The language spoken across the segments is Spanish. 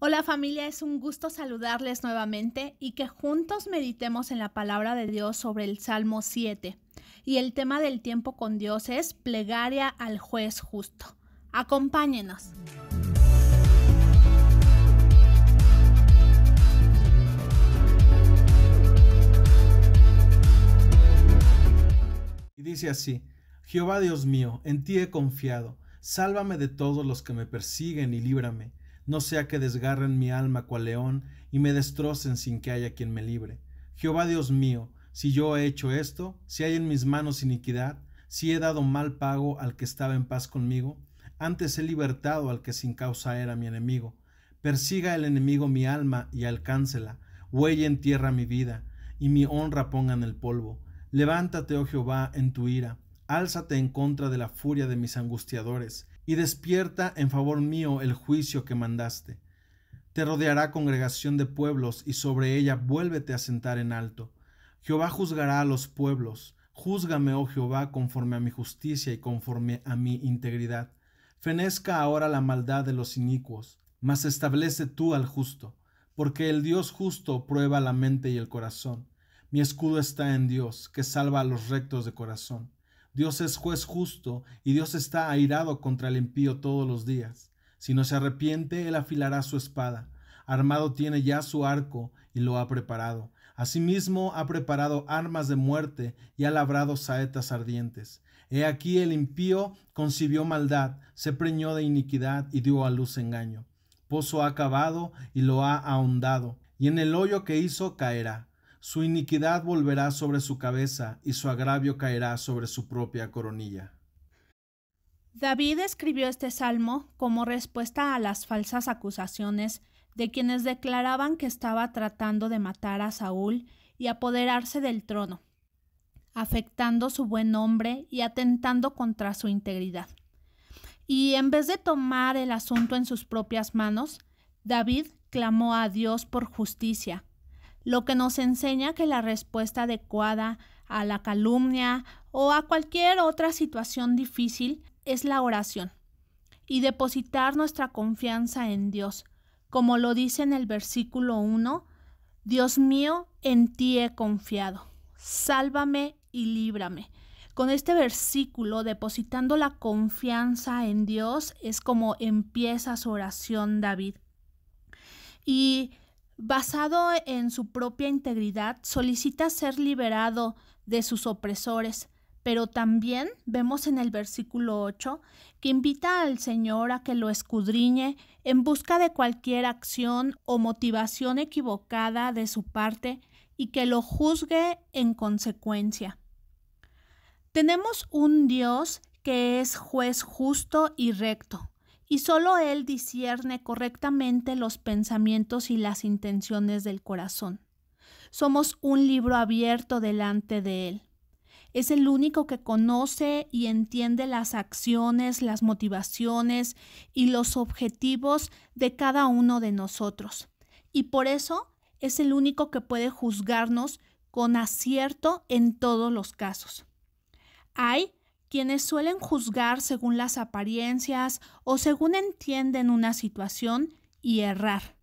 Hola familia, es un gusto saludarles nuevamente y que juntos meditemos en la palabra de Dios sobre el Salmo 7. Y el tema del tiempo con Dios es plegaria al juez justo. Acompáñenos. Y dice así, Jehová Dios mío, en ti he confiado, sálvame de todos los que me persiguen y líbrame no sea que desgarren mi alma cual león y me destrocen sin que haya quien me libre. Jehová Dios mío, si yo he hecho esto, si hay en mis manos iniquidad, si he dado mal pago al que estaba en paz conmigo, antes he libertado al que sin causa era mi enemigo. Persiga el enemigo mi alma y alcáncela, huelle en tierra mi vida, y mi honra ponga en el polvo. Levántate, oh Jehová, en tu ira, álzate en contra de la furia de mis angustiadores, y despierta en favor mío el juicio que mandaste. Te rodeará congregación de pueblos, y sobre ella vuélvete a sentar en alto. Jehová juzgará a los pueblos. Júzgame, oh Jehová, conforme a mi justicia y conforme a mi integridad. Fenezca ahora la maldad de los inicuos, mas establece tú al justo, porque el Dios justo prueba la mente y el corazón. Mi escudo está en Dios, que salva a los rectos de corazón. Dios es juez justo y Dios está airado contra el impío todos los días. Si no se arrepiente, él afilará su espada. Armado tiene ya su arco y lo ha preparado. Asimismo ha preparado armas de muerte y ha labrado saetas ardientes. He aquí el impío concibió maldad, se preñó de iniquidad y dio a luz engaño. Pozo ha cavado y lo ha ahondado, y en el hoyo que hizo caerá su iniquidad volverá sobre su cabeza y su agravio caerá sobre su propia coronilla. David escribió este salmo como respuesta a las falsas acusaciones de quienes declaraban que estaba tratando de matar a Saúl y apoderarse del trono, afectando su buen nombre y atentando contra su integridad. Y en vez de tomar el asunto en sus propias manos, David clamó a Dios por justicia, lo que nos enseña que la respuesta adecuada a la calumnia o a cualquier otra situación difícil es la oración y depositar nuestra confianza en Dios. Como lo dice en el versículo 1, Dios mío, en ti he confiado. Sálvame y líbrame. Con este versículo, depositando la confianza en Dios, es como empieza su oración David. Y basado en su propia integridad, solicita ser liberado de sus opresores, pero también vemos en el versículo 8 que invita al Señor a que lo escudriñe en busca de cualquier acción o motivación equivocada de su parte y que lo juzgue en consecuencia. Tenemos un Dios que es juez justo y recto, y solo Él discierne correctamente los pensamientos y las intenciones del corazón. Somos un libro abierto delante de Él. Es el único que conoce y entiende las acciones, las motivaciones y los objetivos de cada uno de nosotros. Y por eso es el único que puede juzgarnos con acierto en todos los casos. Hay quienes suelen juzgar según las apariencias o según entienden una situación y errar,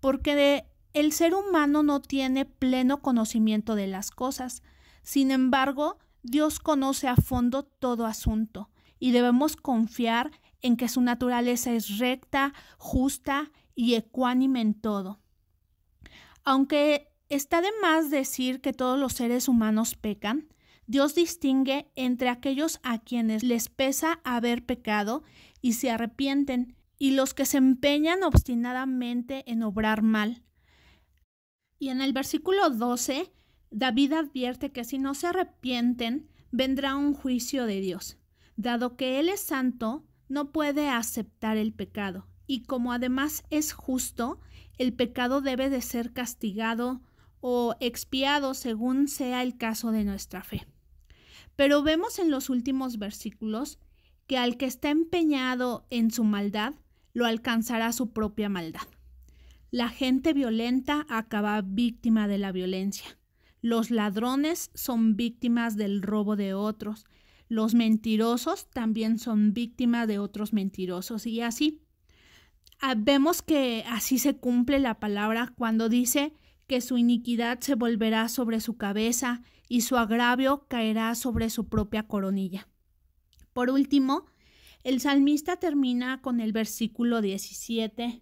porque el ser humano no tiene pleno conocimiento de las cosas. Sin embargo, Dios conoce a fondo todo asunto y debemos confiar en que su naturaleza es recta, justa y ecuánime en todo. Aunque está de más decir que todos los seres humanos pecan, Dios distingue entre aquellos a quienes les pesa haber pecado y se arrepienten, y los que se empeñan obstinadamente en obrar mal. Y en el versículo 12, David advierte que si no se arrepienten, vendrá un juicio de Dios. Dado que Él es santo, no puede aceptar el pecado, y como además es justo, el pecado debe de ser castigado o expiado según sea el caso de nuestra fe. Pero vemos en los últimos versículos que al que está empeñado en su maldad, lo alcanzará su propia maldad. La gente violenta acaba víctima de la violencia. Los ladrones son víctimas del robo de otros. Los mentirosos también son víctimas de otros mentirosos y así. Ah, vemos que así se cumple la palabra cuando dice que su iniquidad se volverá sobre su cabeza y su agravio caerá sobre su propia coronilla. Por último, el salmista termina con el versículo 17,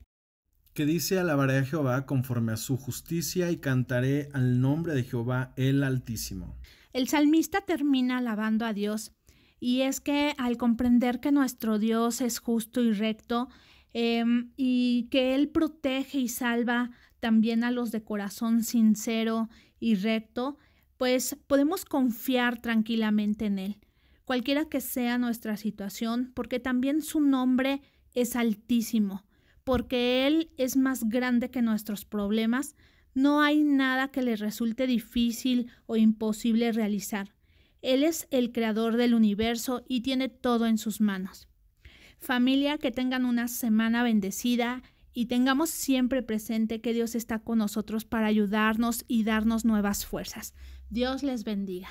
que dice alabaré a Jehová conforme a su justicia y cantaré al nombre de Jehová el Altísimo. El salmista termina alabando a Dios y es que al comprender que nuestro Dios es justo y recto em, y que Él protege y salva también a los de corazón sincero y recto, pues podemos confiar tranquilamente en Él, cualquiera que sea nuestra situación, porque también su nombre es altísimo porque Él es más grande que nuestros problemas, no hay nada que le resulte difícil o imposible realizar. Él es el creador del universo y tiene todo en sus manos. Familia, que tengan una semana bendecida y tengamos siempre presente que Dios está con nosotros para ayudarnos y darnos nuevas fuerzas. Dios les bendiga.